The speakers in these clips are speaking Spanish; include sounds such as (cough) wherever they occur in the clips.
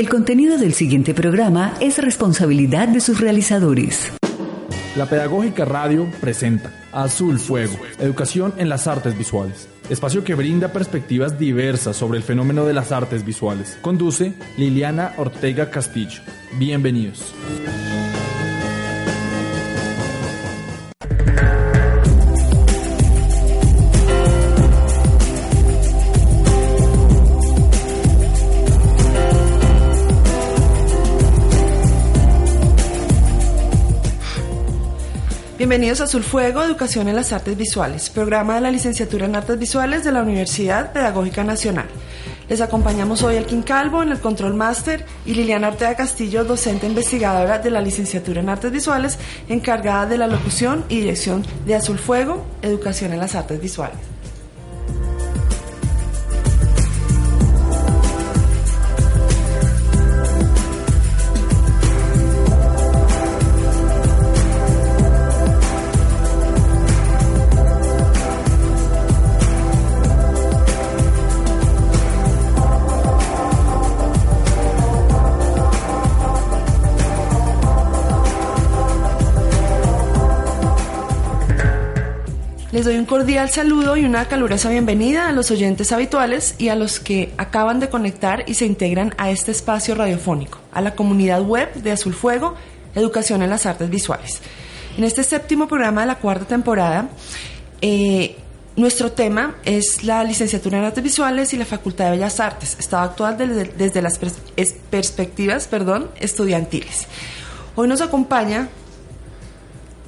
El contenido del siguiente programa es responsabilidad de sus realizadores. La Pedagógica Radio presenta Azul Fuego, Educación en las Artes Visuales, espacio que brinda perspectivas diversas sobre el fenómeno de las artes visuales. Conduce Liliana Ortega Castillo. Bienvenidos. Bienvenidos a Azul Fuego, Educación en las Artes Visuales, programa de la licenciatura en Artes Visuales de la Universidad Pedagógica Nacional. Les acompañamos hoy Elkin Calvo en el Control Master y Liliana Ortega Castillo, docente investigadora de la licenciatura en Artes Visuales, encargada de la locución y dirección de Azul Fuego, Educación en las Artes Visuales. Les doy un cordial saludo y una calurosa bienvenida a los oyentes habituales y a los que acaban de conectar y se integran a este espacio radiofónico, a la comunidad web de Azul Fuego, Educación en las Artes Visuales. En este séptimo programa de la cuarta temporada, eh, nuestro tema es la licenciatura en Artes Visuales y la Facultad de Bellas Artes, estado actual desde, desde las pers perspectivas perdón, estudiantiles. Hoy nos acompaña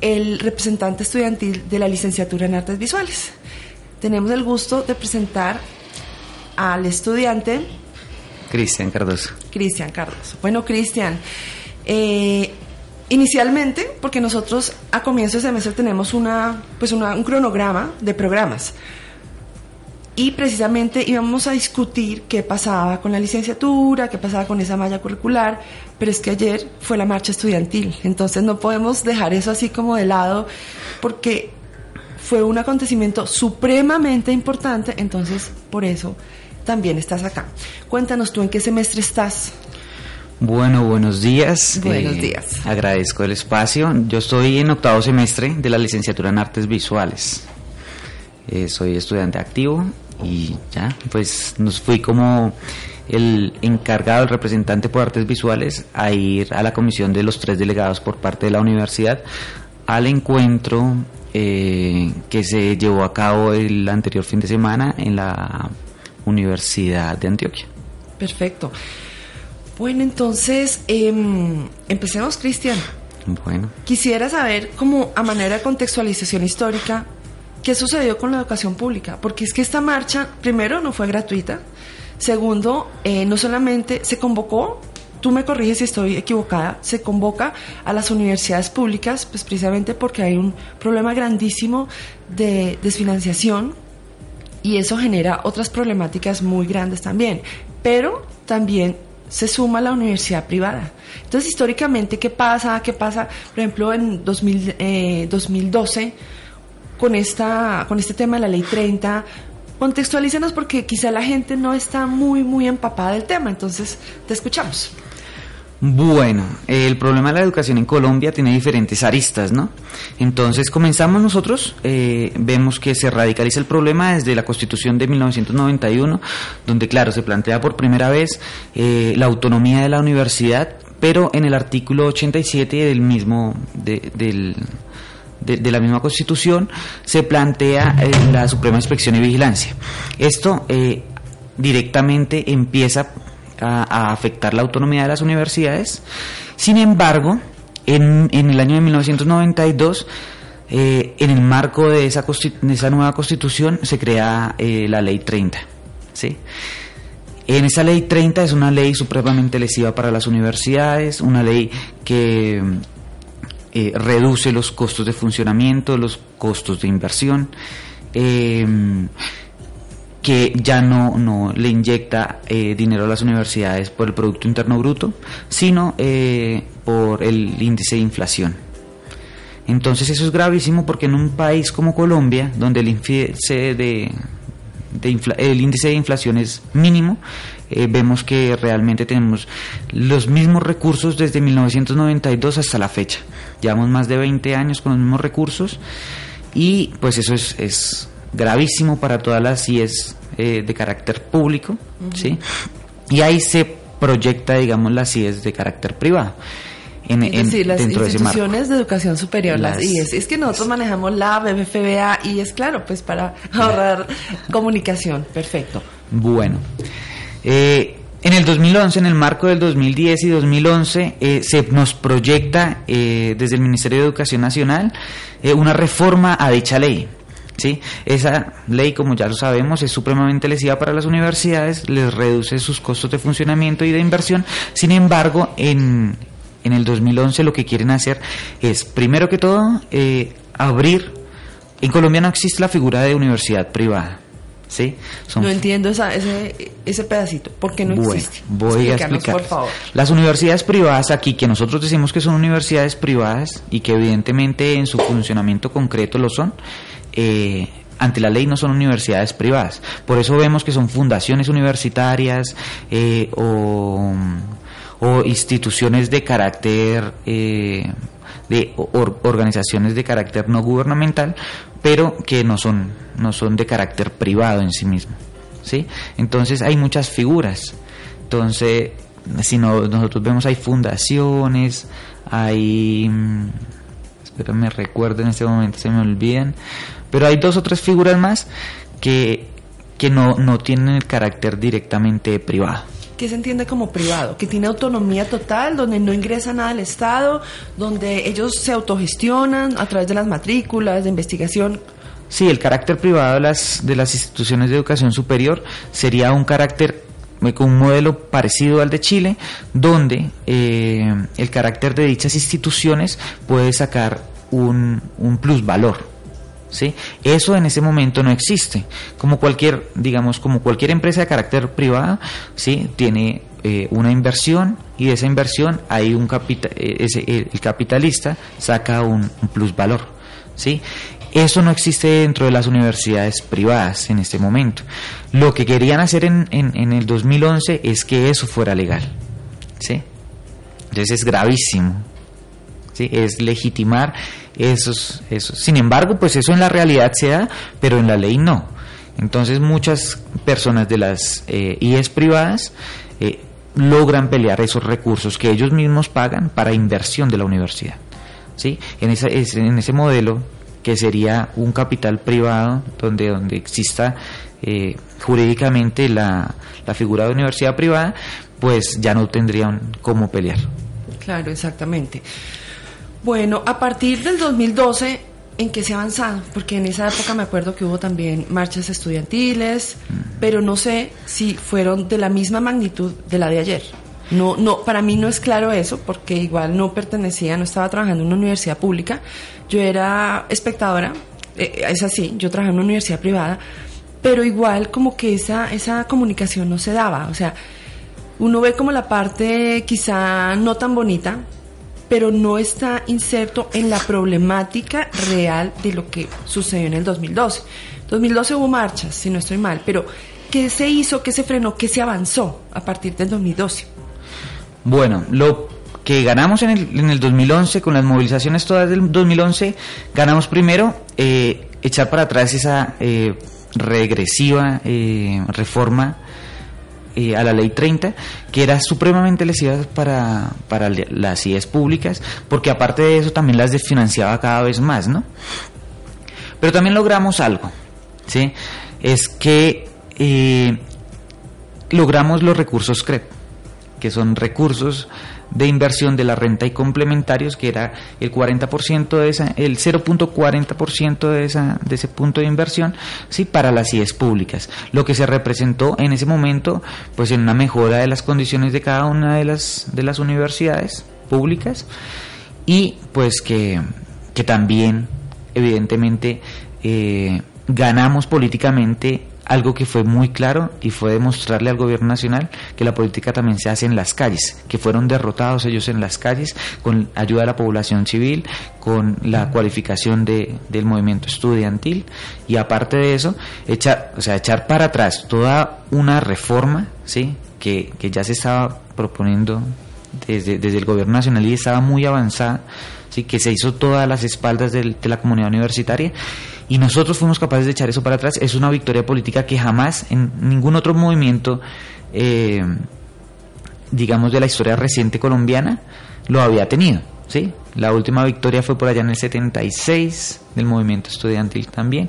el representante estudiantil de la licenciatura en artes visuales. Tenemos el gusto de presentar al estudiante Cristian Cardoso. Cristian Cardoso. Bueno, Cristian, eh, inicialmente, porque nosotros a comienzo de semestre tenemos una, pues una, un cronograma de programas y precisamente íbamos a discutir qué pasaba con la licenciatura, qué pasaba con esa malla curricular, pero es que ayer fue la marcha estudiantil, entonces no podemos dejar eso así como de lado porque fue un acontecimiento supremamente importante, entonces por eso también estás acá. Cuéntanos tú en qué semestre estás. Bueno, buenos días. Buenos eh, días. Agradezco el espacio. Yo estoy en octavo semestre de la licenciatura en artes visuales. Eh, soy estudiante activo y ya, pues nos fui como el encargado, el representante por artes visuales, a ir a la comisión de los tres delegados por parte de la universidad al encuentro eh, que se llevó a cabo el anterior fin de semana en la Universidad de Antioquia. Perfecto. Bueno, entonces, em, empecemos, Cristian. Bueno. Quisiera saber, como a manera de contextualización histórica, ¿Qué sucedió con la educación pública? Porque es que esta marcha, primero, no fue gratuita. Segundo, eh, no solamente se convocó, tú me corriges si estoy equivocada, se convoca a las universidades públicas, pues precisamente porque hay un problema grandísimo de desfinanciación y eso genera otras problemáticas muy grandes también. Pero también se suma la universidad privada. Entonces, históricamente, ¿qué pasa? ¿Qué pasa? Por ejemplo, en 2000, eh, 2012 con, esta, con este tema de la ley 30. Contextualícenos porque quizá la gente no está muy, muy empapada del tema. Entonces, te escuchamos. Bueno, el problema de la educación en Colombia tiene diferentes aristas, ¿no? Entonces comenzamos nosotros, eh, vemos que se radicaliza el problema desde la Constitución de 1991, donde claro, se plantea por primera vez eh, la autonomía de la universidad, pero en el artículo 87 del mismo, del de, la misma Constitución se plantea eh, la Suprema Inspección y Vigilancia. Esto eh, directamente empieza a, afectar la autonomía de las universidades. Sin embargo, en, en el año de 1992, eh, en el marco de esa, esa nueva Constitución, se crea la Ley 30. ¿sí? En esa ley 30 es una ley supremamente lesiva para las universidades, una ley que eh, reduce los costos de funcionamiento, los costos de inversión, eh, que ya no, no le inyecta eh, dinero a las universidades por el Producto Interno Bruto, sino por el índice de inflación. Entonces eso es gravísimo porque en un país como Colombia, donde el índice de, el índice de inflación es mínimo, eh, vemos que realmente tenemos los mismos recursos desde 1992 hasta la fecha. Llevamos más de 20 años con los mismos recursos y pues eso es, gravísimo para todas las CIES eh, de carácter público, ¿sí? Y ahí se proyecta, digamos, las CIES de carácter privado es decir, las instituciones de, educación superior, las, IES. Es que nosotros manejamos la BBFBA y es claro, pues para ahorrar (laughs) comunicación. Perfecto. Bueno. Eh, en el 2011, en el marco del 2010 y 2011, eh, se nos proyecta eh, desde el Ministerio de Educación Nacional una reforma a dicha ley. ¿sí? Esa ley, como ya lo sabemos, es supremamente lesiva para las universidades, les reduce sus costos de funcionamiento y de inversión. Sin embargo, en, en el 2011 lo que quieren hacer es, primero que todo, eh, abrir... En Colombia no existe la figura de universidad privada. ¿Sí? no entiendo ese, ese pedacito. ¿Por qué no existe? Voy a explicar. Por favor. Las universidades privadas aquí, que nosotros decimos que son universidades privadas y que evidentemente en su funcionamiento concreto lo son, eh, ante la ley no son universidades privadas. Por eso vemos que son fundaciones universitarias eh, o o instituciones de carácter, eh, de organizaciones de carácter no gubernamental, pero que no son, no son de carácter privado en sí mismo. ¿sí? Entonces hay muchas figuras. Entonces, si no, nosotros vemos hay fundaciones, hay... Mm, espero me recuerdo en este momento, se me olvidan, pero hay dos o tres figuras más que, que no, no tienen el carácter directamente privado que se entiende como privado, que tiene autonomía total, donde no ingresa nada al Estado, donde ellos se autogestionan a través de las matrículas, de investigación. Sí, el carácter privado de las, de las instituciones de educación superior sería un carácter un modelo parecido al de Chile, donde eh, el carácter de dichas instituciones puede sacar un, un plusvalor. ¿Sí? Eso en ese momento no existe. Como cualquier, digamos, como cualquier empresa de carácter privado, ¿sí? Tiene eh, una inversión y de esa inversión hay un capital, eh, el capitalista saca un, plusvalor, ¿sí? Eso no existe dentro de las universidades privadas en este momento. Lo que querían hacer en, en, en el 2011 es que eso fuera legal, ¿sí? Entonces es gravísimo, ¿sí? Es legitimar esos, esos. Sin embargo, pues eso en la realidad se da, pero en la ley no. Entonces muchas personas de las eh, IES privadas eh, logran pelear esos recursos que ellos mismos pagan para inversión de la universidad. ¿sí? En, esa, en ese modelo que sería un capital privado donde, donde exista eh, jurídicamente la, la figura de universidad privada, pues ya no tendrían cómo pelear. Claro, exactamente. Bueno, a partir del 2012, ¿en qué se ha avanzado? Porque en esa época me acuerdo que hubo también marchas estudiantiles, pero no sé si fueron de la misma magnitud de la de ayer. No, no, para mí no es claro eso, porque igual no pertenecía, no estaba trabajando en una universidad pública. Yo era espectadora, eh, es así, yo trabajaba en una universidad privada, pero igual como que esa, esa comunicación no se daba. O sea, uno ve como la parte quizá no tan bonita, pero no está inserto en la problemática real de lo que sucedió en el 2012. 2012 hubo marchas, si no estoy mal, pero ¿qué se hizo, qué se frenó, qué se avanzó a partir del 2012? Bueno, lo que ganamos en el, en el 2011, con las movilizaciones todas del 2011, ganamos primero eh, echar para atrás esa eh, regresiva eh, reforma eh, a la ley 30, que era supremamente lesiva para, para las IES públicas, porque aparte de eso también las desfinanciaba cada vez más, ¿no? Pero también logramos algo, ¿sí? Es que eh, logramos los recursos CREP. que son recursos de inversión de la renta y complementarios, que era el 40% de esa, el 0.40% de esa, de ese punto de inversión, sí, para las IES públicas. Lo que se representó en ese momento, pues en una mejora de las condiciones de cada una de las, de las universidades públicas y pues que, que también, evidentemente, eh, ganamos políticamente algo que fue muy claro y fue demostrarle al gobierno nacional que la política también se hace en las calles, que fueron derrotados ellos en las calles con ayuda de la población civil, con la cualificación de, del movimiento estudiantil y aparte de eso, echar, o sea, echar para atrás toda una reforma, ¿sí? Que, que ya se estaba proponiendo desde, desde el gobierno nacional y estaba muy avanzada, ¿sí? que se hizo todas las espaldas de la comunidad universitaria y nosotros fuimos capaces de echar eso para atrás, es una victoria política que jamás en ningún otro movimiento, eh, digamos, de la historia reciente colombiana, lo había tenido. ¿sí? La última victoria fue por allá en el 76 del movimiento estudiantil también.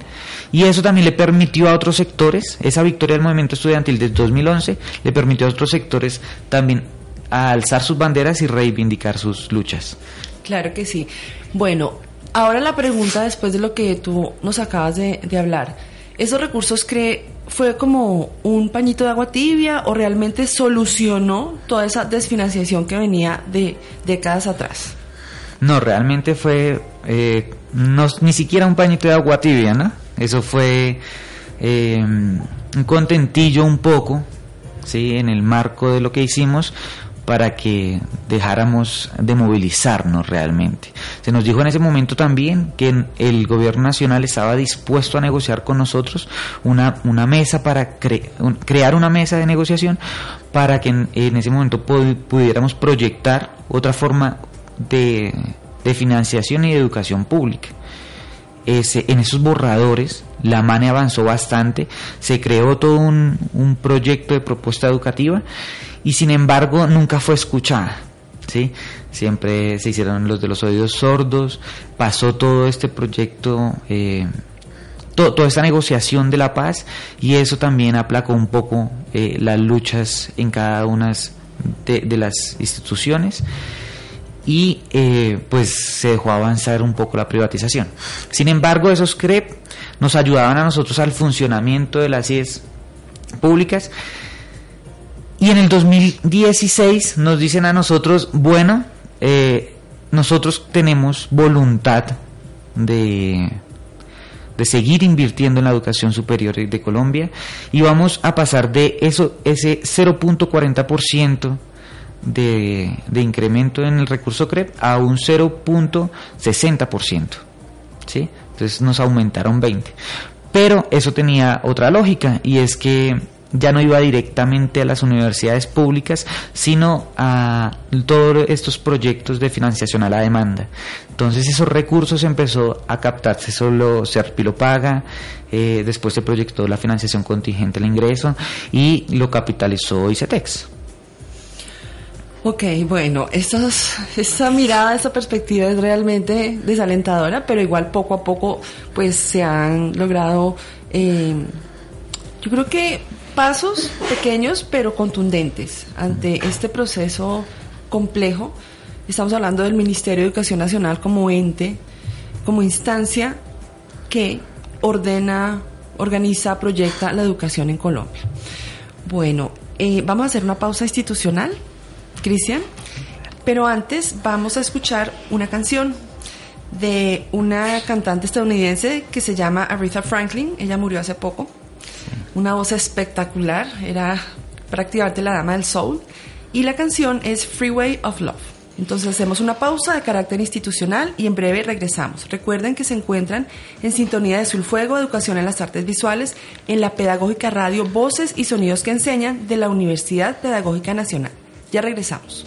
Y eso también le permitió a otros sectores, esa victoria del movimiento estudiantil de 2011, le permitió a otros sectores también alzar sus banderas y reivindicar sus luchas. Claro que sí. Bueno, ahora la pregunta después de lo que tú nos acabas de, de hablar. ¿Esos recursos cree fue como un pañito de agua tibia o realmente solucionó toda esa desfinanciación que venía de décadas atrás? No, realmente fue eh, no, ni siquiera un pañito de agua tibia, ¿no? Eso fue eh, un contentillo un poco, ¿sí? En el marco de lo que hicimos, para que dejáramos de movilizarnos realmente. Se nos dijo en ese momento también que el gobierno nacional estaba dispuesto a negociar con nosotros una, una mesa para crear una mesa de negociación para que en, ese momento pudiéramos proyectar otra forma de, de, financiación y de educación pública. En esos borradores la MANE avanzó bastante, se creó todo un proyecto de propuesta educativa y sin embargo nunca fue escuchada. ¿sí? Siempre se hicieron los de los oídos sordos, pasó todo este proyecto, eh, toda esta negociación de la paz y eso también aplacó un poco eh, las luchas en cada una de, las instituciones y eh, pues se dejó avanzar un poco la privatización. Sin embargo, esos CREP nos ayudaban a nosotros al funcionamiento de las IES públicas y en el 2016 nos dicen a nosotros, bueno, eh, nosotros tenemos voluntad de, de seguir invirtiendo en la educación superior de Colombia y vamos a pasar de eso, ese 0.40% de, de incremento en el recurso CREP a un 0.60%. ¿sí? Entonces nos aumentaron 20. Pero eso tenía otra lógica y es que ya no iba directamente a las universidades públicas, sino a todos estos proyectos de financiación a la demanda. Entonces esos recursos empezó a captarse solo Serpi lo paga, eh, después se proyectó la financiación contingente al ingreso y lo capitalizó ICETEX. Ok, bueno, estas, esta mirada, esta perspectiva es realmente desalentadora, pero igual poco a poco pues se han logrado, eh, yo creo que pasos pequeños pero contundentes ante este proceso complejo. Estamos hablando del Ministerio de Educación Nacional como ente, como instancia que ordena, organiza, proyecta la educación en Colombia. Bueno, eh, vamos a hacer una pausa institucional, Cristian, pero antes vamos a escuchar una canción de una cantante estadounidense que se llama Aretha Franklin. Ella murió hace poco una voz espectacular, era prácticamente la dama del soul, y la canción es Freeway of Love. Entonces hacemos una pausa de carácter institucional y en breve regresamos. Recuerden que se encuentran en sintonía de Sulfuego, Educación en las Artes Visuales, en la Pedagógica Radio Voces y Sonidos que Enseñan de la Universidad Pedagógica Nacional. Ya regresamos.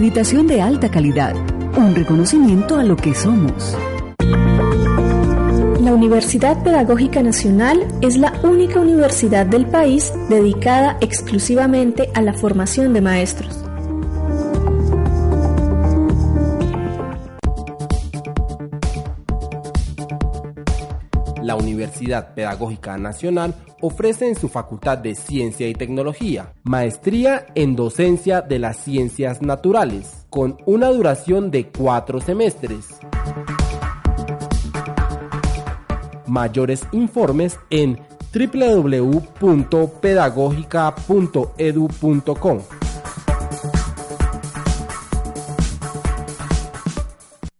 De alta calidad, un reconocimiento a lo que somos. La Universidad Pedagógica Nacional es la única universidad del país dedicada exclusivamente a la formación de maestros. La Universidad Pedagógica Nacional ofrece en su Facultad de Ciencia y Tecnología maestría en docencia de las ciencias naturales, con una duración de cuatro semestres. Mayores informes en www.pedagogica.edu.com.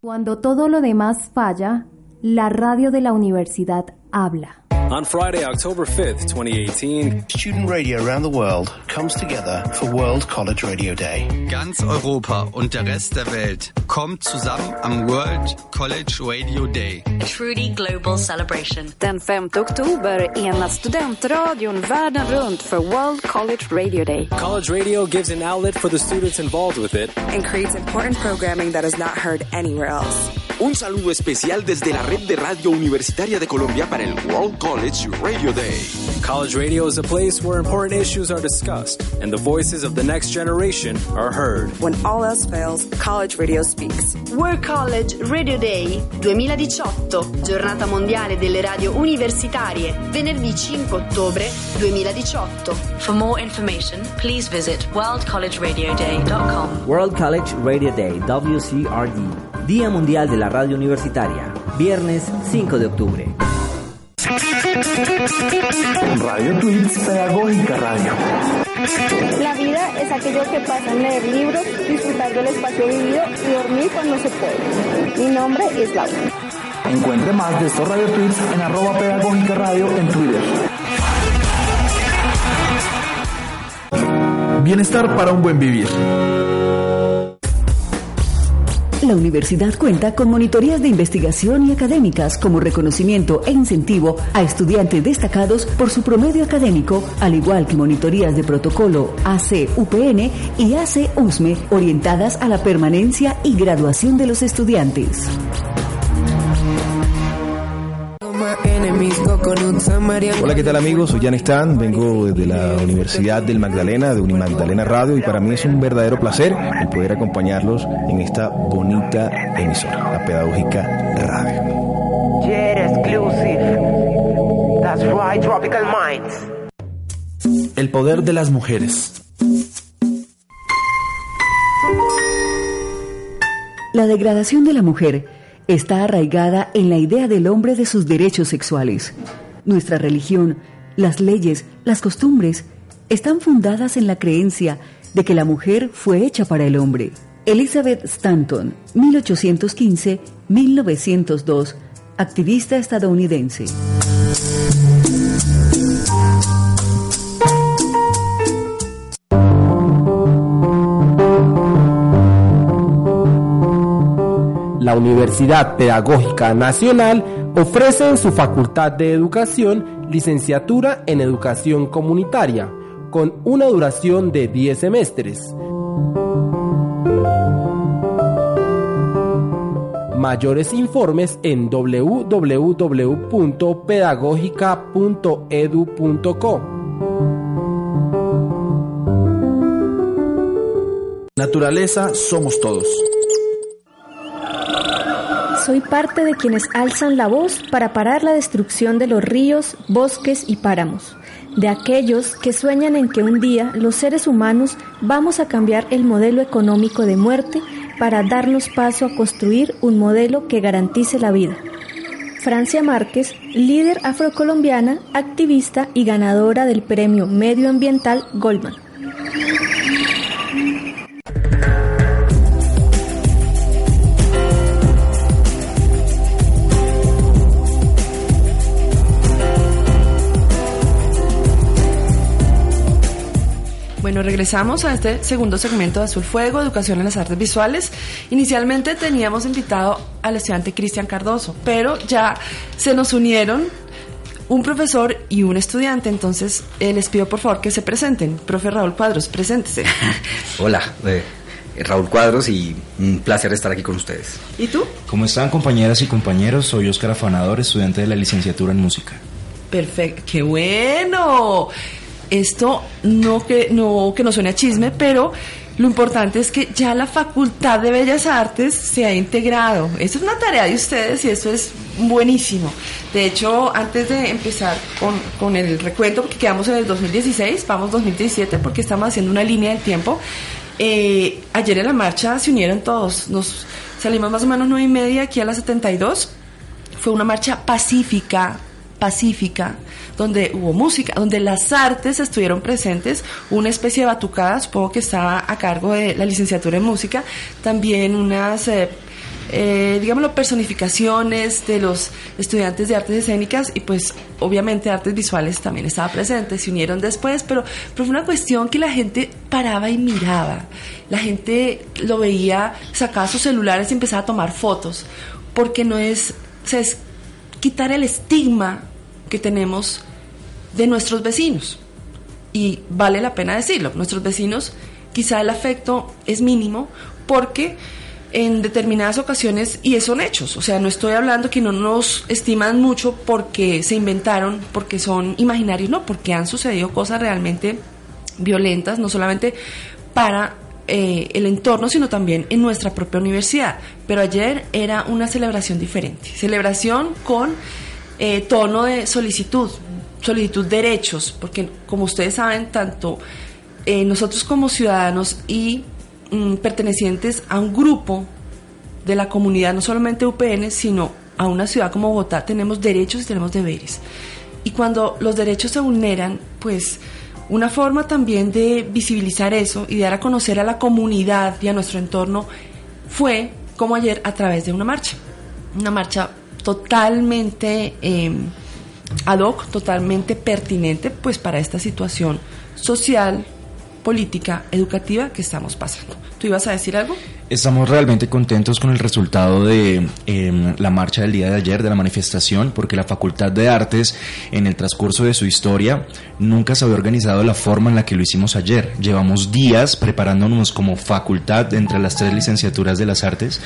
Cuando todo lo demás falla, la radio de la universidad habla. On Friday, October 5th, 2018, student radio around the world comes together for World College Radio Day. Ganz Europa und der Rest der Welt kommt zusammen am World College Radio Day. A truly global celebration. Den 5 oktober enas studentradion världen runt för World College Radio Day. College radio gives an outlet for the students involved with it and creates important programming that is not heard anywhere else. Un saludo especial desde la red de radio universitaria de Colombia para el World College Radio Day. College radio is a place where important issues are discussed and the voices of the next generation are heard. When all else fails, college radio speaks. World College Radio Day 2018, giornata mondiale delle radio universitarie, venerdì 5 ottobre 2018. For more information, please visit worldcollegeradioday.com. World College Radio Day, WCRD. Día Mundial de la Radio Universitaria, viernes 5 de octubre. Radio Tweets Pedagógica Radio. La vida es aquello que pasa en leer libros, disfrutar del espacio vivido y dormir cuando se puede. Mi nombre es Laura. Encuentre más de estos Radio Tweets en arroba pedagógica radio en Twitter. Bienestar para un buen vivir. La universidad cuenta con monitorías de investigación y académicas como reconocimiento e incentivo a estudiantes destacados por su promedio académico, al igual que monitorías de protocolo AC-UPN y AC-USME orientadas a la permanencia y graduación de los estudiantes. Hola, ¿qué tal amigos? Soy Jan Stan, vengo desde la Universidad del Magdalena, de Unimagdalena Radio, y para mí es un verdadero placer el poder acompañarlos en esta bonita emisora, la Pedagógica Radio. El poder de las mujeres. La degradación de la mujer está arraigada en la idea del hombre de sus derechos sexuales. Nuestra religión, las leyes, las costumbres están fundadas en la creencia de que la mujer fue hecha para el hombre. Elizabeth Stanton, 1815-1902, activista estadounidense. La Universidad Pedagógica Nacional ofrece en su Facultad de Educación licenciatura en Educación Comunitaria, con una duración de 10 semestres. Mayores informes en www.pedagogica.edu.co. Naturaleza somos todos. Soy parte de quienes alzan la voz para parar la destrucción de los ríos, bosques y páramos, de aquellos que sueñan en que un día los seres humanos vamos a cambiar el modelo económico de muerte para darnos paso a construir un modelo que garantice la vida. Francia Márquez, líder afrocolombiana, activista y ganadora del Premio Medioambiental Goldman. Bueno, regresamos a este segundo segmento de Azul Fuego, Educación en las Artes Visuales. Inicialmente teníamos invitado al estudiante Cristian Cardoso, pero ya se nos unieron un profesor y un estudiante, entonces eh, les pido por favor que se presenten. Profe Raúl Cuadros, preséntese. (laughs) Hola, eh, Raúl Cuadros y un placer estar aquí con ustedes. ¿Y tú? ¿Cómo están compañeras y compañeros? Soy Óscar Afanador, estudiante de la licenciatura en música. Perfecto, qué bueno. Esto no que no que no suene a chisme, pero lo importante es que ya la Facultad de Bellas Artes se ha integrado. Esto es una tarea de ustedes y esto es buenísimo. De hecho, antes de empezar con, con el recuento, porque quedamos en el 2016, vamos 2017 porque estamos haciendo una línea del tiempo. Eh, ayer en la marcha se unieron todos, nos salimos más o menos nueve y media aquí a las 72. Fue una marcha pacífica, pacífica, donde hubo música, donde las artes estuvieron presentes, una especie de batucada, supongo que estaba a cargo de la licenciatura en música, también unas, eh, eh, digámoslo, personificaciones de los estudiantes de artes escénicas y pues obviamente artes visuales también estaba presente, se unieron después, pero, pero fue una cuestión que la gente paraba y miraba, la gente lo veía, sacaba sus celulares y empezaba a tomar fotos, porque no es, o es quitar el estigma que tenemos de nuestros vecinos. Y vale la pena decirlo, nuestros vecinos quizá el afecto es mínimo porque en determinadas ocasiones, y son hechos, o sea, no estoy hablando que no nos estiman mucho porque se inventaron, porque son imaginarios, no, porque han sucedido cosas realmente violentas, no solamente para eh, el entorno, sino también en nuestra propia universidad. Pero ayer era una celebración diferente, celebración con eh, tono de solicitud, solicitud de derechos, porque como ustedes saben, tanto eh, nosotros como ciudadanos y mm, pertenecientes a un grupo de la comunidad, no solamente UPN, sino a una ciudad como Bogotá, tenemos derechos y tenemos deberes. Y cuando los derechos se vulneran, pues una forma también de visibilizar eso y de dar a conocer a la comunidad y a nuestro entorno fue como ayer a través de una marcha. Una marcha totalmente eh, ad hoc, totalmente pertinente pues para esta situación social, política, educativa que estamos pasando. ¿Tú ibas a decir algo? Estamos realmente contentos con el resultado de eh, la marcha del día de ayer, de la manifestación, porque la Facultad de Artes, en el transcurso de su historia, nunca se había organizado la forma en la que lo hicimos ayer. Llevamos días preparándonos como facultad entre las tres licenciaturas de las artes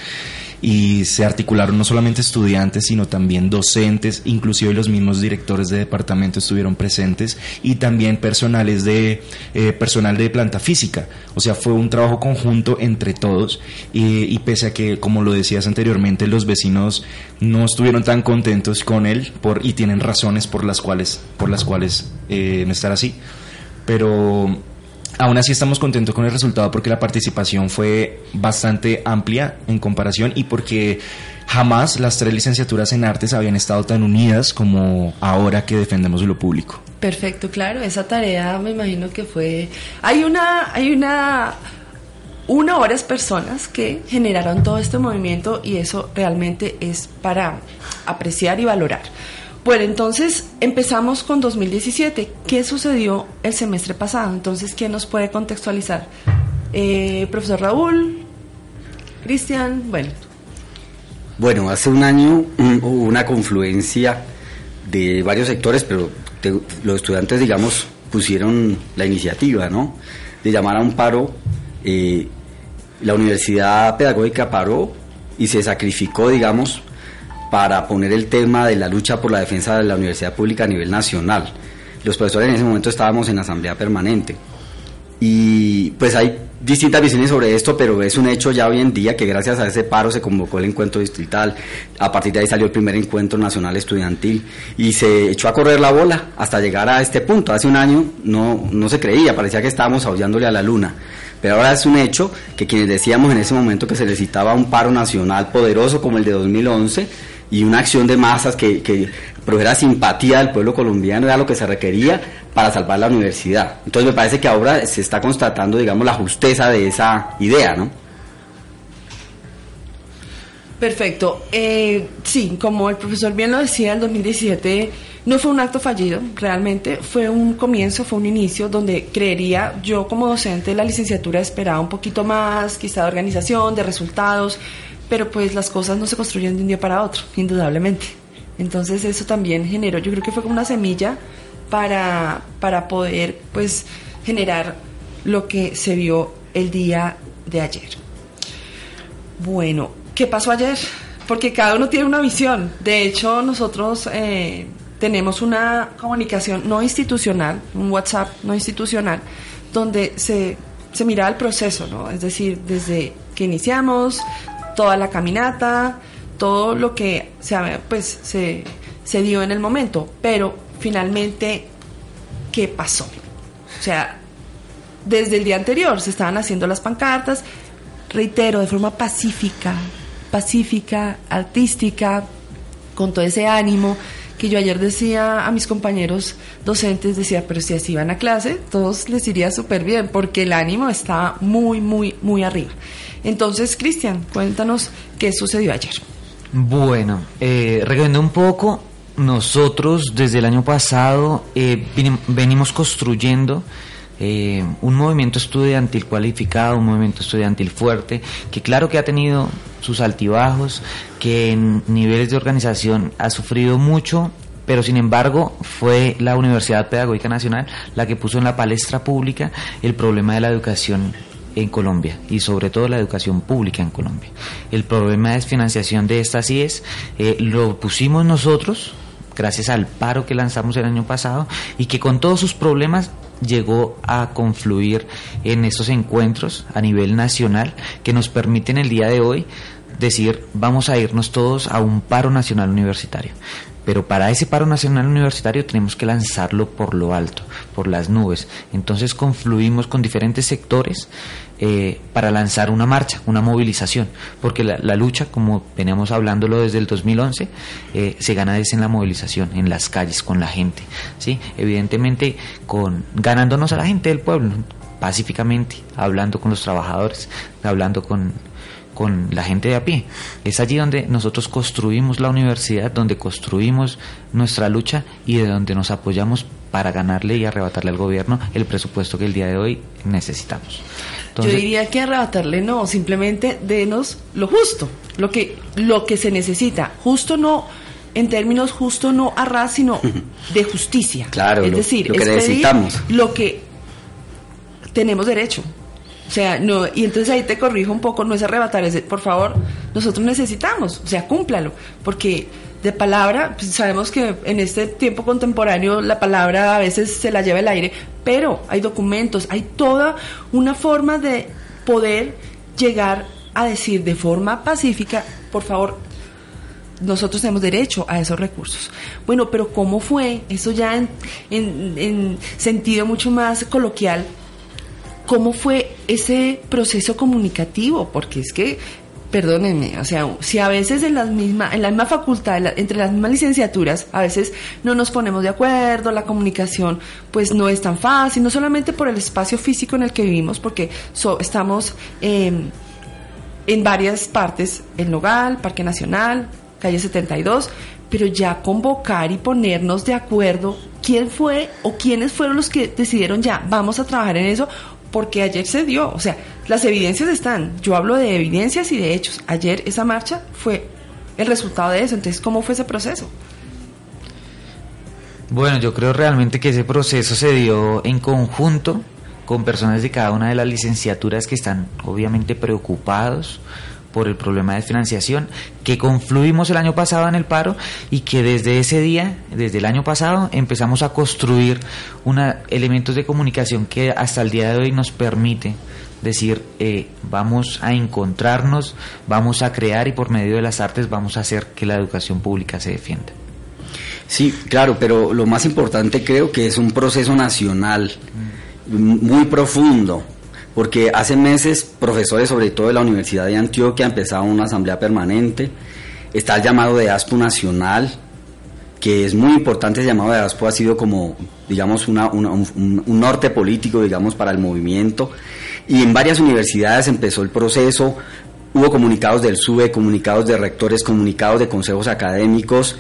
y se articularon no solamente estudiantes, sino también docentes, inclusive los mismos directores de departamento estuvieron presentes y también personales de, eh, personal de planta física. O sea, fue un trabajo conjunto entre todos y, pese a que, como lo decías anteriormente, los vecinos no estuvieron tan contentos con él por, y tienen razones por las cuales, por las cuales eh, estar así. Pero Aún así estamos contentos con el resultado porque la participación fue bastante amplia en comparación y porque jamás las tres licenciaturas en artes habían estado tan unidas como ahora que defendemos lo público. Perfecto, claro, esa tarea me imagino que fue hay una hay una una o varias personas que generaron todo este movimiento y eso realmente es para apreciar y valorar. Bueno, entonces empezamos con 2017. ¿Qué sucedió el semestre pasado? Entonces, ¿quién nos puede contextualizar? Eh, profesor Raúl, Cristian, bueno. Bueno, hace un año hubo una confluencia de varios sectores, pero los estudiantes, digamos, pusieron la iniciativa, ¿no? De llamar a un paro. Eh, la Universidad Pedagógica paró y se sacrificó, digamos, para poner el tema de la lucha por la defensa de la universidad pública a nivel nacional. Los profesores en ese momento estábamos en asamblea permanente. Y pues hay distintas visiones sobre esto, pero es un hecho ya hoy en día que gracias a ese paro se convocó el encuentro distrital, a partir de ahí salió el primer encuentro nacional estudiantil y se echó a correr la bola hasta llegar a este punto. Hace un año no, no se creía, parecía que estábamos aullándole a la luna. Pero ahora es un hecho que quienes decíamos en ese momento que se necesitaba un paro nacional poderoso como el de 2011, y una acción de masas que, que produjera simpatía del pueblo colombiano era lo que se requería para salvar la universidad. Entonces me parece que ahora se está constatando, digamos, la justeza de esa idea, ¿no? Perfecto. Eh, sí, como el profesor bien lo decía, el 2017 no fue un acto fallido, realmente fue un comienzo, fue un inicio donde creería yo como docente de la licenciatura esperaba un poquito más, quizá de organización, de resultados, pero pues las cosas no se construyen de un día para otro, indudablemente. Entonces eso también generó, yo creo que fue como una semilla para, para poder pues generar lo que se vio el día de ayer. Bueno, ¿qué pasó ayer? Porque cada uno tiene una visión. De hecho, nosotros eh, tenemos una comunicación no institucional, un WhatsApp no institucional, donde se, se miraba el proceso, ¿no? Es decir, desde que iniciamos, toda la caminata, todo lo que se, pues, se, se dio en el momento, pero finalmente, ¿qué pasó? O sea, desde el día anterior se estaban haciendo las pancartas, reitero, de forma pacífica, pacífica, artística, con todo ese ánimo que yo ayer decía a mis compañeros docentes, decía, pero si así van a clase, todos les iría súper bien, porque el ánimo está muy, muy, muy arriba. Entonces, Cristian, cuéntanos qué sucedió ayer. Bueno, eh, un poco, nosotros desde el año pasado eh, venimos construyendo eh, un movimiento estudiantil cualificado, un movimiento estudiantil fuerte, que claro que ha tenido sus altibajos, que en niveles de organización ha sufrido mucho, pero sin embargo fue la Universidad Pedagógica Nacional la que puso en la palestra pública el problema de la educación en Colombia y sobre todo la educación pública en Colombia. El problema de financiación de estas IES eh, lo pusimos nosotros gracias al paro que lanzamos el año pasado y que con todos sus problemas llegó a confluir en estos encuentros a nivel nacional que nos permiten el día de hoy decir vamos a irnos todos a un paro nacional universitario. Pero para ese paro nacional universitario tenemos que lanzarlo por lo alto, por las nubes. Entonces confluimos con diferentes sectores eh, para lanzar una marcha, una movilización, porque la, lucha, como veníamos hablándolo desde el 2011, eh, se gana desde en la movilización, en las calles, con la gente, ¿sí? Evidentemente, con ganándonos a la gente del pueblo, pacíficamente, hablando con los trabajadores, hablando con con la gente de a pie. Es allí donde nosotros construimos la universidad, donde construimos nuestra lucha y de donde nos apoyamos para ganarle y arrebatarle al gobierno el presupuesto que el día de hoy necesitamos. Yo diría que arrebatarle no, simplemente denos lo justo, lo que, lo que se necesita. Justo no en términos justo no a ras, sino de justicia. Claro, es decir, lo que necesitamos. Lo que tenemos derecho. O sea, no, y entonces ahí te corrijo un poco, no es arrebatar, es por favor, nosotros necesitamos, o sea, cúmplalo, porque de palabra, pues sabemos que en este tiempo contemporáneo la palabra a veces se la lleva el aire, pero hay documentos, hay toda una forma de poder llegar a decir de forma pacífica, por favor, nosotros tenemos derecho a esos recursos. Bueno, pero ¿cómo fue? Eso ya en, en sentido mucho más coloquial, ¿Cómo fue ese proceso comunicativo? Porque es que, perdónenme, o sea, si a veces en, la misma, en la misma facultad, entre las mismas licenciaturas, a veces no nos ponemos de acuerdo, la comunicación pues no es tan fácil, no solamente por el espacio físico en el que vivimos, porque estamos em, en varias partes, el Nogal, Parque Nacional, calle 72, pero ya convocar y ponernos de acuerdo quién fue o quiénes fueron los que decidieron ya, vamos a trabajar en eso porque ayer se dio, o sea, las evidencias están, yo hablo de evidencias y de hechos, ayer esa marcha fue el resultado de eso, entonces, ¿cómo fue ese proceso? Bueno, yo creo realmente que ese proceso se dio en conjunto con personas de cada una de las licenciaturas que están obviamente preocupados por el problema de financiación, que confluimos el año pasado en el paro y que desde ese día, desde el año pasado, empezamos a construir una, elementos de comunicación que hasta el día de hoy nos permite decir, eh, vamos a encontrarnos, vamos a crear y por medio de las artes vamos a hacer que la educación pública se defienda. Sí, claro, pero lo más importante creo que es un proceso nacional muy profundo porque hace meses profesores, sobre todo de la Universidad de Antioquia, empezaron una asamblea permanente, está el llamado de ASPO Nacional, que es muy importante, el llamado de ASPO ha sido como, digamos, un, un, norte político, digamos, para el movimiento, y en varias universidades empezó el proceso, hubo comunicados del SUBE, comunicados de rectores, comunicados de consejos académicos,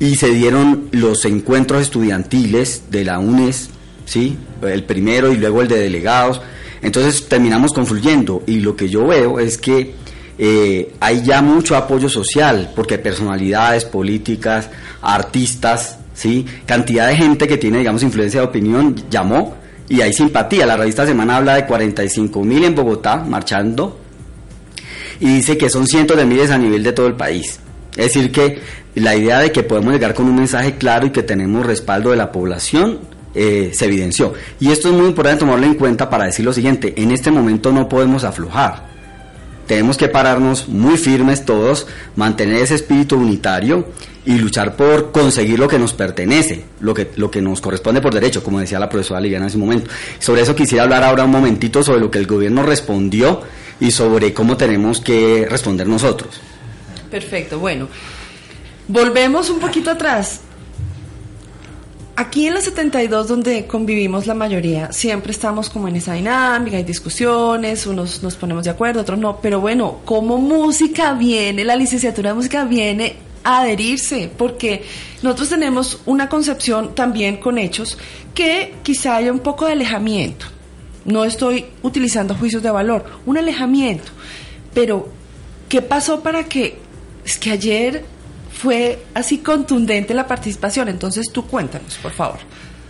y se dieron los encuentros estudiantiles de la UNES, ¿sí? el primero y luego el de delegados, entonces terminamos confluyendo y lo que yo veo es que eh, hay ya mucho apoyo social, porque personalidades políticas, artistas, ¿sí? cantidad de gente que tiene, digamos, influencia de opinión llamó y hay simpatía. La revista Semana habla de 45 mil en Bogotá marchando y dice que son cientos de miles a nivel de todo el país. Es decir, que la idea de que podemos llegar con un mensaje claro y que tenemos respaldo de la población eh, se evidenció. Y esto es muy importante tomarlo en cuenta para decir lo siguiente, en este momento no podemos aflojar. Tenemos que pararnos muy firmes todos, mantener ese espíritu unitario y luchar por conseguir lo que nos pertenece, lo que, lo que nos corresponde por derecho, como decía la profesora Liliana en ese momento. Sobre eso quisiera hablar ahora un momentito sobre lo que el gobierno respondió y sobre cómo tenemos que responder nosotros. Perfecto, bueno. Volvemos un poquito atrás. Aquí en la 72, donde convivimos la mayoría, siempre estamos como en esa dinámica, hay discusiones, unos nos ponemos de acuerdo, otros no, pero bueno, ¿cómo música viene, la licenciatura de música viene a adherirse? Porque nosotros tenemos una concepción también con hechos que quizá haya un poco de alejamiento. No estoy utilizando juicios de valor, un alejamiento. Pero, ¿qué pasó para que... Es que ayer fue así contundente la participación. Entonces tú cuéntanos, por favor.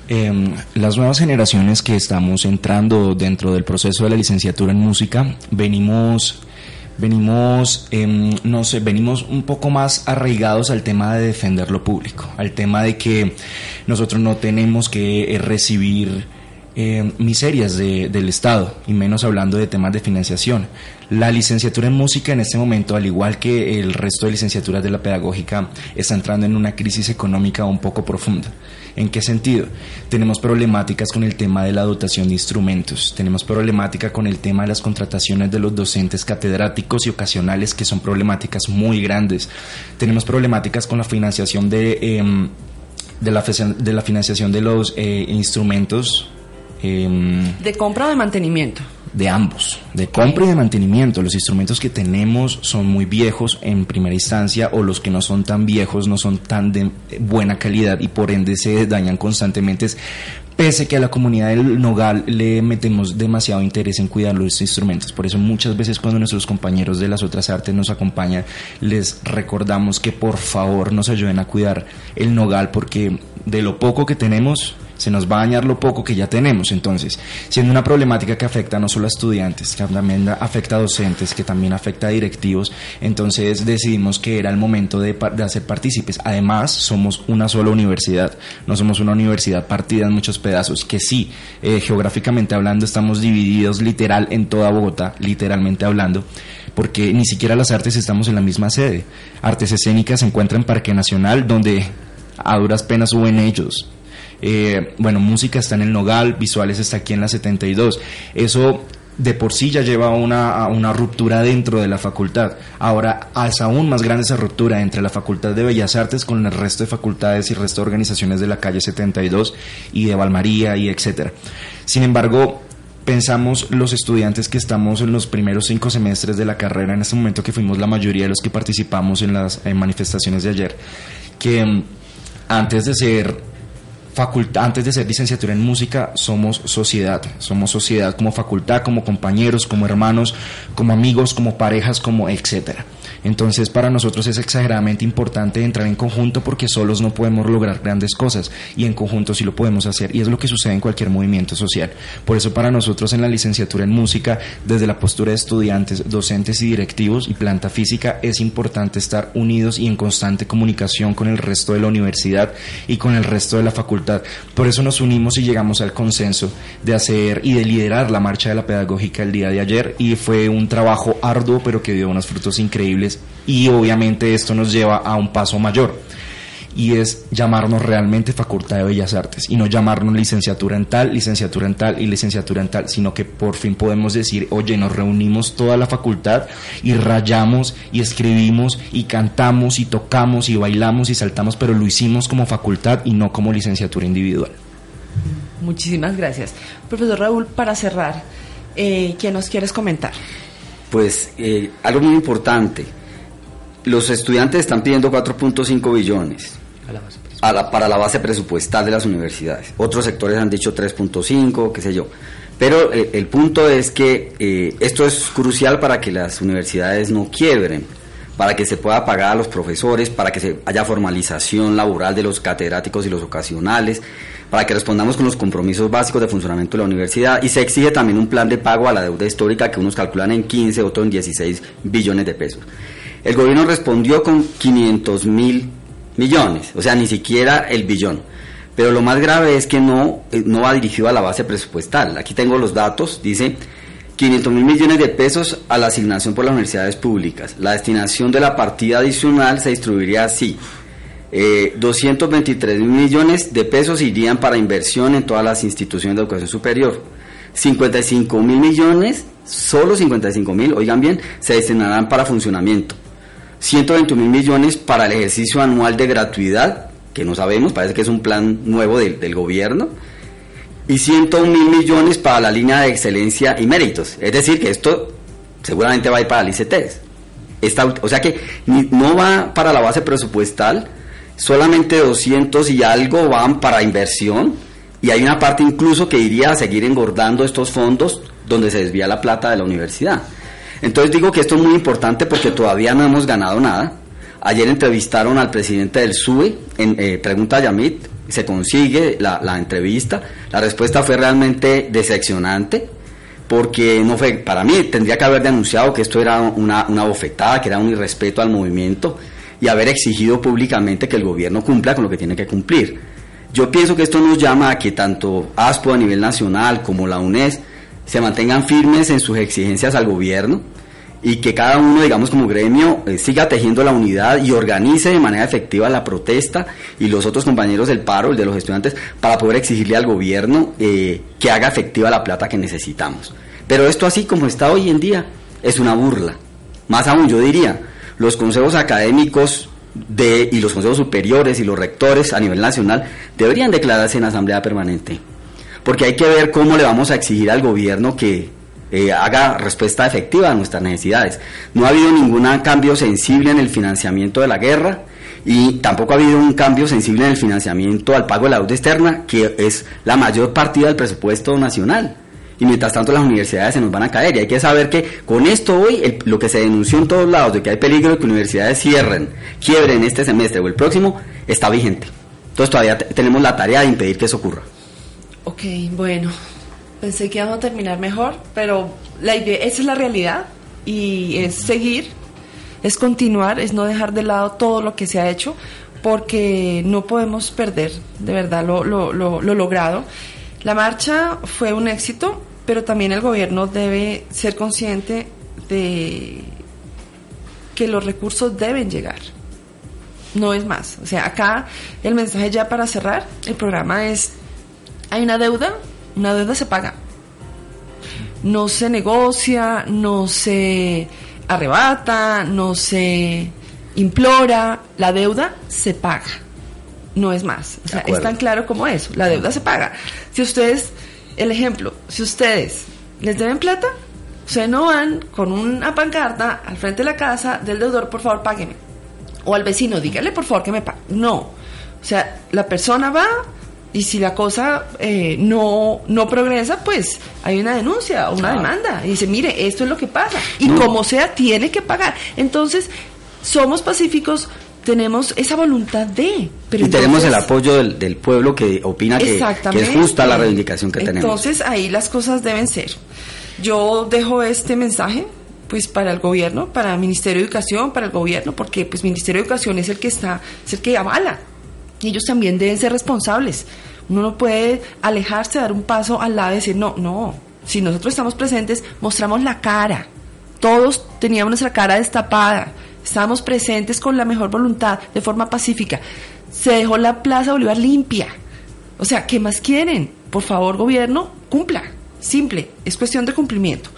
Em, las nuevas generaciones que estamos entrando dentro del proceso de la licenciatura en música, venimos, venimos, em, sé, venimos un poco más arraigados al tema de defender lo público, al tema de que nosotros no tenemos que eh, recibir eh, miserias del Estado, y menos hablando de temas de financiación. La licenciatura en música en este momento, al igual que el resto de licenciaturas de la pedagógica, está entrando en una crisis económica un poco profunda. ¿En qué sentido? Tenemos problemáticas con el tema de la dotación de instrumentos, tenemos problemática con el tema de las contrataciones de los docentes catedráticos y ocasionales, que son problemáticas muy grandes. Tenemos problemáticas con la financiación de... Em, de la, de la financiación de los eh, instrumentos Em, ¿De compra o de mantenimiento? De ambos, de compra y de mantenimiento. Los instrumentos que tenemos son muy viejos en primera instancia o los que no son tan viejos no son tan de buena calidad y por ende se dañan constantemente pese que a la comunidad del Nogal le metemos demasiado interés en cuidar los instrumentos. Por eso muchas veces cuando nuestros compañeros de las otras artes nos acompañan, les recordamos que por favor nos ayuden a cuidar el Nogal porque de lo poco que tenemos se nos va a dañar lo poco que ya tenemos. Entonces, siendo una problemática que afecta no solo a estudiantes, que también afecta a docentes, que también afecta a directivos, entonces decidimos que era el momento de, hacer partícipes. Además, somos una sola universidad, no somos una universidad partida en muchos pedazos, que sí, eh, geográficamente hablando, estamos divididos literal en toda Bogotá, literalmente hablando porque ni siquiera las artes estamos en la misma sede. Artes escénicas se encuentra en Parque Nacional, donde a duras penas suben ellos. Eh, bueno, música está en el Nogal, visuales está aquí en la 72. Eso de por sí ya lleva una, una ruptura dentro de la facultad. Ahora hace aún más grande esa ruptura entre la Facultad de Bellas Artes con el resto de facultades y resto de organizaciones de la calle 72 y de Valmaría y etcétera. Sin embargo, pensamos los estudiantes que estamos en los primeros cinco semestres de la carrera, en este momento que fuimos la mayoría de los que participamos en las manifestaciones de ayer, que mm, antes de ser facultad, antes de ser licenciatura en música, somos sociedad, somos sociedad como facultad, como compañeros, como hermanos, como amigos, como parejas, como etcétera. Entonces para nosotros es exageradamente importante entrar en conjunto porque solos no podemos lograr grandes cosas y en conjunto sí lo podemos hacer y es lo que sucede en cualquier movimiento social. Por eso para nosotros en la licenciatura en música, desde la postura de estudiantes, docentes y directivos y planta física, es importante estar unidos y en constante comunicación con el resto de la universidad y con el resto de la facultad. Por eso nos unimos y llegamos al consenso de hacer y de liderar la marcha de la pedagógica el día de ayer y fue un trabajo arduo pero que dio unos frutos increíbles y obviamente esto nos lleva a un paso mayor y es llamarnos realmente Facultad de Bellas Artes y no llamarnos licenciatura en tal, licenciatura en tal y licenciatura en tal, sino que por fin podemos decir, oye, nos reunimos toda la facultad y rayamos y escribimos y cantamos y tocamos y bailamos y saltamos, pero lo hicimos como facultad y no como licenciatura individual. Muchísimas gracias. Profesor Raúl, para cerrar, eh, ¿qué nos quieres comentar? Pues eh, algo muy importante, los estudiantes están pidiendo 4.5 billones para la base presupuestal de las universidades. Otros sectores han dicho 3.5, qué sé yo. Pero eh, el punto es que eh, esto es crucial para que las universidades no quiebren, para que se pueda pagar a los profesores, para que se haya formalización laboral de los catedráticos y los ocasionales, para que respondamos con los compromisos básicos de funcionamiento de la universidad y se exige también un plan de pago a la deuda histórica que unos calculan en 15, otros en 16 billones de pesos. El gobierno respondió con 500 mil millones, o sea, ni siquiera el billón. Pero lo más grave es que no, eh, no va dirigido a la base presupuestal. Aquí tengo los datos, dice 500 mil millones de pesos a la asignación por las universidades públicas. La destinación de la partida adicional se distribuiría así. Eh, 223 mil millones de pesos irían para inversión en todas las instituciones de educación superior. 55 mil millones, solo 55 mil, oigan bien, se destinarán para funcionamiento. 120 mil millones para el ejercicio anual de gratuidad, que no sabemos, parece que es un plan nuevo del, del gobierno y 101 mil millones para la línea de excelencia y méritos. Es decir, que esto seguramente va a ir para el ICTs. Esta, o sea que no va para la base presupuestal, solamente 200 y algo van para inversión y hay una parte incluso que iría a seguir engordando estos fondos donde se desvía la plata de la universidad. Entonces digo que esto es muy importante porque todavía no hemos ganado nada. Ayer entrevistaron al presidente del SUE en eh, Pregunta Yamit, se consigue la, la, entrevista. La respuesta fue realmente decepcionante porque no fue, para mí tendría que haber denunciado que esto era una, una bofetada, que era un irrespeto al movimiento y haber exigido públicamente que el gobierno cumpla con lo que tiene que cumplir. Yo pienso que esto nos llama a que tanto ASPO a nivel nacional como la UNES se mantengan firmes en sus exigencias al gobierno y que cada uno, digamos, como gremio, eh, siga tejiendo la unidad y organice de manera efectiva la protesta y los otros compañeros del paro, el de los estudiantes, para poder exigirle al gobierno eh, que haga efectiva la plata que necesitamos. Pero esto así como está hoy en día es una burla. Más aún, yo diría, los consejos académicos de, y los consejos superiores y los rectores a nivel nacional deberían declararse en asamblea permanente. Porque hay que ver cómo le vamos a exigir al gobierno que eh, haga respuesta efectiva a nuestras necesidades. No ha habido ningún cambio sensible en el financiamiento de la guerra y tampoco ha habido un cambio sensible en el financiamiento al pago de la deuda externa, que es la mayor partida del presupuesto nacional. Y mientras tanto las universidades se nos van a caer. Y hay que saber que con esto hoy, lo que se denunció en todos lados de que hay peligro de que universidades cierren, quiebren este semestre o el próximo, está vigente. Entonces todavía tenemos la tarea de impedir que eso ocurra. Ok, bueno, Pensé que íbamos a terminar mejor, pero la idea, esa es la realidad y es seguir, es continuar, es no dejar de lado todo lo que se ha hecho, porque no podemos perder de verdad lo, lo, lo, lo logrado. La marcha fue un éxito, pero también el gobierno debe ser consciente de que los recursos deben llegar. No es más. O sea, acá el mensaje ya para cerrar el programa es, hay una deuda, una deuda se paga. No se negocia, no se arrebata, no se implora, la deuda se paga. No es más. O sea, es tan claro como eso. La deuda se paga. Si ustedes, el ejemplo, si ustedes les deben plata, ustedes no van con una pancarta al frente de la casa del deudor, por favor, págueme. O al vecino, dígale por favor que me pague. No. O sea, la persona va, y si la cosa eh, no, no progresa, pues hay una denuncia o una demanda. Y dice, mire, esto es lo que pasa. Y como sea, tiene que pagar. Entonces, somos pacíficos, tenemos esa voluntad de... Pero y tenemos el apoyo del, del pueblo que opina que, que, es justa la reivindicación que tenemos. Entonces, ahí las cosas deben ser. Yo dejo este mensaje pues para el gobierno, para el Ministerio de Educación, para el gobierno, porque pues Ministerio de Educación es el que está, es el que avala ellos también deben ser responsables. Uno no puede alejarse, dar un paso al lado y decir, no, no, si nosotros estamos presentes, mostramos la cara. Todos teníamos nuestra cara destapada, estábamos presentes con la mejor voluntad, de forma pacífica. Se dejó la Plaza Bolívar limpia. O sea, ¿qué más quieren? Por favor, gobierno, cumpla. Simple, es cuestión de cumplimiento.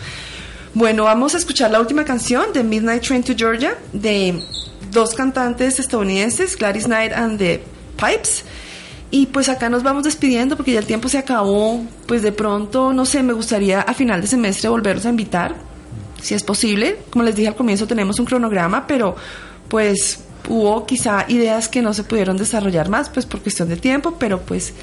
Bueno, vamos a escuchar la última canción de Midnight Train to Georgia de dos cantantes estadounidenses, Gladys Knight and the Pipes. Y pues acá nos vamos despidiendo porque ya el tiempo se acabó. Pues de pronto, no sé, me gustaría a final de semestre volverlos a invitar, si es posible. Como les dije al comienzo, tenemos un cronograma, pero pues hubo quizá ideas que no se pudieron desarrollar más, pues por cuestión de tiempo, pero pues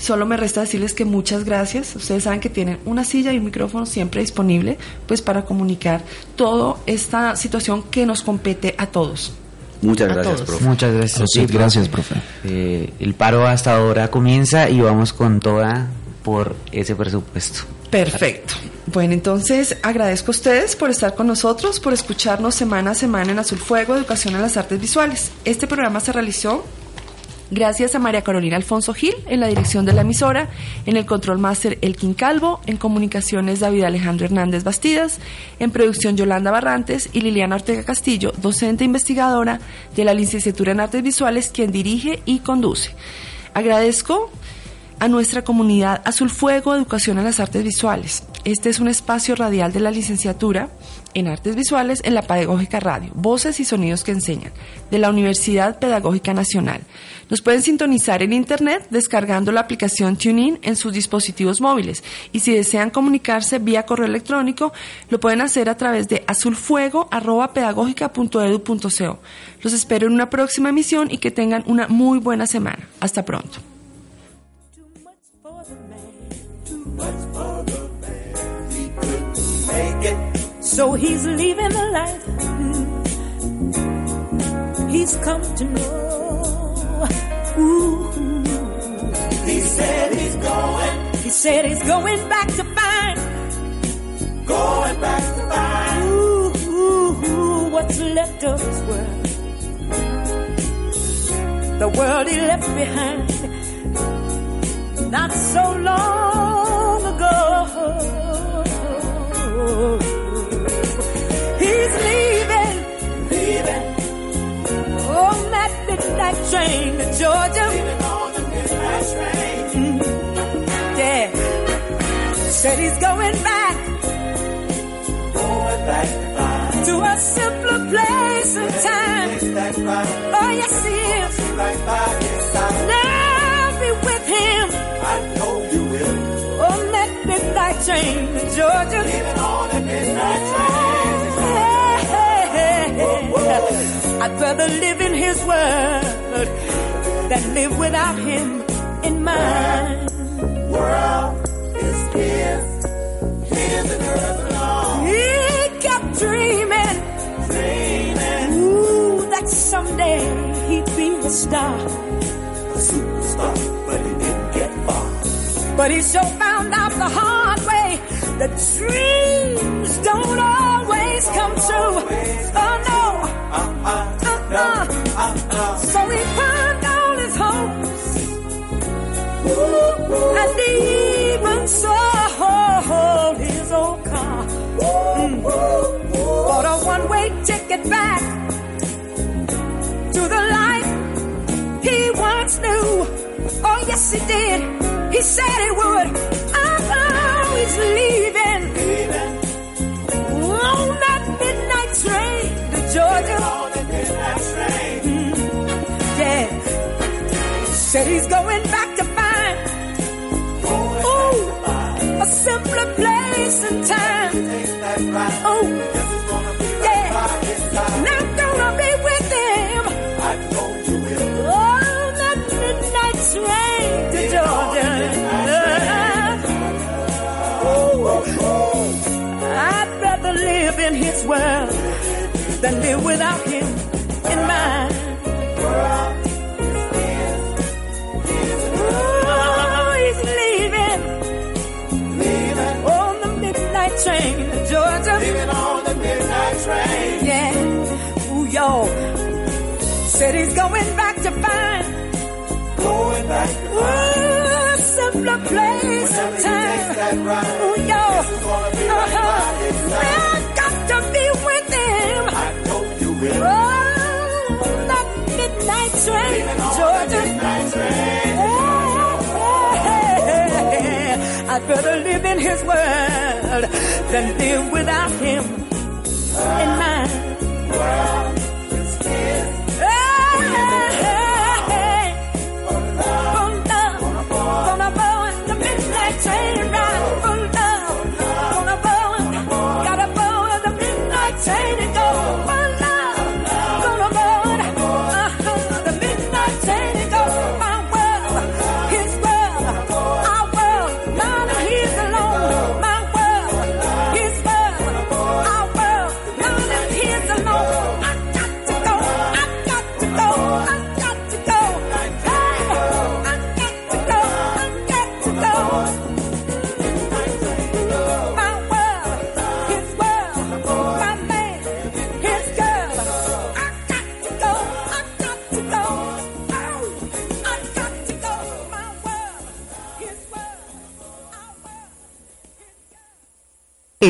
Solo me resta decirles que muchas gracias. Ustedes saben que tienen una silla y un micrófono siempre disponible pues para comunicar toda esta situación que nos compete a todos. Muchas A gracias, todos. profe. Muchas gracias. Sí, gracias, profe. Eh, el paro hasta ahora comienza y vamos con toda por ese presupuesto. Perfecto. Bueno, entonces agradezco a ustedes por estar con nosotros, por escucharnos semana a semana en Azul Fuego, Educación en las Artes Visuales. Este programa se realizó gracias a María Carolina Alfonso Gil en la dirección de la emisora, en el control máster Elkin Calvo, en comunicaciones David Alejandro Hernández Bastidas, en producción Yolanda Barrantes y Liliana Ortega Castillo, docente investigadora de la licenciatura en Artes Visuales, quien dirige y conduce. Agradezco a nuestra comunidad Azul Fuego Educación en las Artes Visuales. Este es un espacio radial de la licenciatura en Artes Visuales en la Pedagógica Radio, Voces y Sonidos que Enseñan, de la Universidad Pedagógica Nacional. Nos pueden sintonizar en Internet descargando la aplicación TuneIn en sus dispositivos móviles y si desean comunicarse vía correo electrónico, lo pueden hacer a través de azulfuego.pedagógica.edu.co. Los espero en una próxima emisión y que tengan una muy buena semana. Hasta pronto. So he's leaving the life hmm, he's come to know. Ooh. He said he's going. He said he's going back to find. Going back to find. Ooh, ooh, ooh, what's left of his world. The world he left behind. Not so long train to Georgia. Leaving on the midnight train. Mm. Yeah, said he's going back, going back to a simpler place and time. Oh yes, he is. Now be with him. I know you will. On that midnight train to Georgia. Leaving on the midnight train. I'd rather live in his world than live without him in mine. World is his, his and hers alone. He kept dreaming, dreaming. Ooh, that someday he'd be a star, a superstar, but he didn't get far. But he sure found out the hard way that dreams don't always come true. So he pawned all his hopes and he even sold his old car. Mm. Bought a one-way ticket back to the life he once knew. Oh yes, he did. He said he would. Oh, he's leaving. Train. Yeah. Ooh, y'all. Said he's going back to find. Going back to find. a simpler place and time. Ooh, y'all. Uh-huh. I got to be with him. I know you will. Oh, that midnight train, Georgia. I'd rather live in his world than live without him in mind.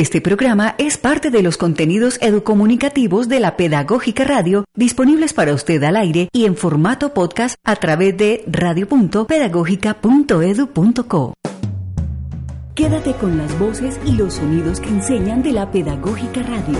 Este programa es parte de los contenidos educomunicativos de la Pedagógica Radio disponibles para usted al aire y en formato podcast a través de radio.pedagógica.edu.co. Quédate con las voces y los sonidos que enseñan de la Pedagógica Radio.